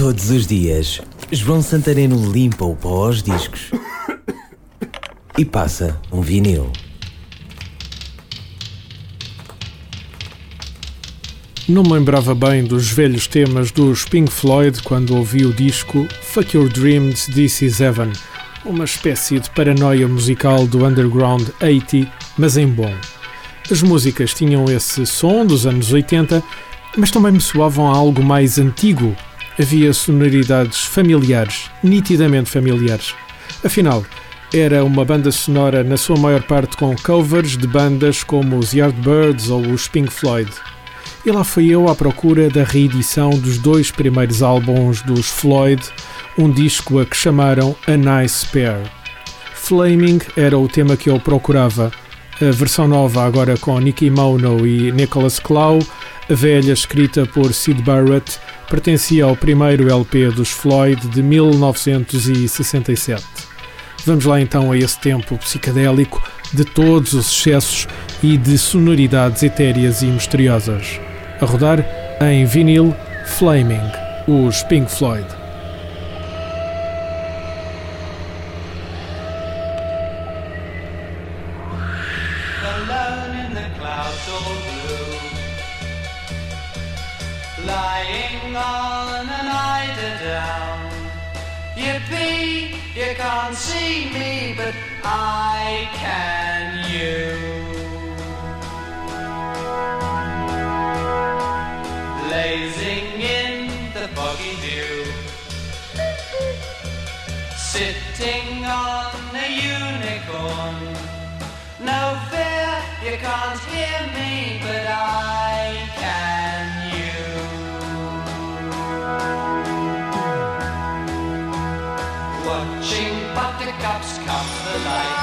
Todos os dias, João Santareno limpa o pó aos discos e passa um vinil. Não me lembrava bem dos velhos temas dos Pink Floyd quando ouvi o disco Fuck Your Dreams, This Is Heaven, uma espécie de paranoia musical do underground 80, mas em bom. As músicas tinham esse som dos anos 80, mas também me soavam a algo mais antigo. Havia sonoridades familiares, nitidamente familiares. Afinal, era uma banda sonora na sua maior parte com covers de bandas como os Yardbirds ou os Pink Floyd. E lá fui eu à procura da reedição dos dois primeiros álbuns dos Floyd, um disco a que chamaram A Nice Pair. Flaming era o tema que eu procurava. A versão nova agora com Nicky Mono e Nicholas Clow, a velha escrita por Sid Barrett, pertencia ao primeiro LP dos Floyd de 1967. Vamos lá então a esse tempo psicadélico de todos os excessos e de sonoridades etéreas e misteriosas a rodar em vinil Flaming, os Pink Floyd. Alone in the clouds all blue Lying on an eider down. Yippee, you can't see me but I can you. Blazing in the foggy dew. Sitting on a unicorn. No fear, you can't hear me, but I Watching buttercups come the light,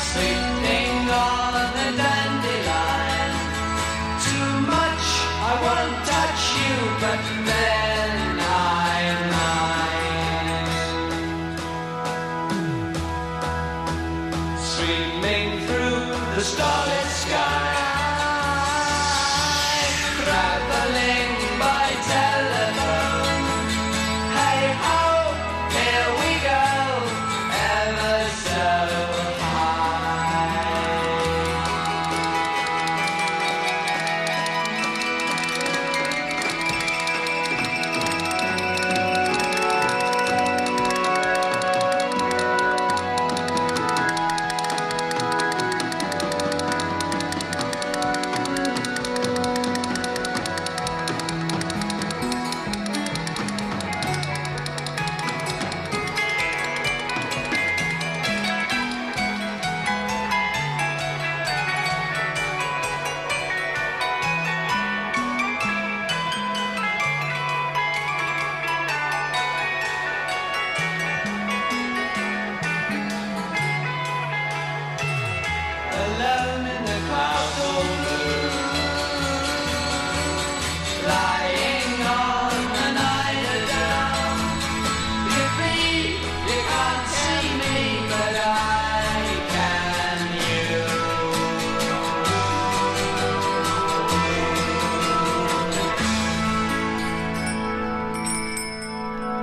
sleeping on a dandelion. Too much, I won't touch you, but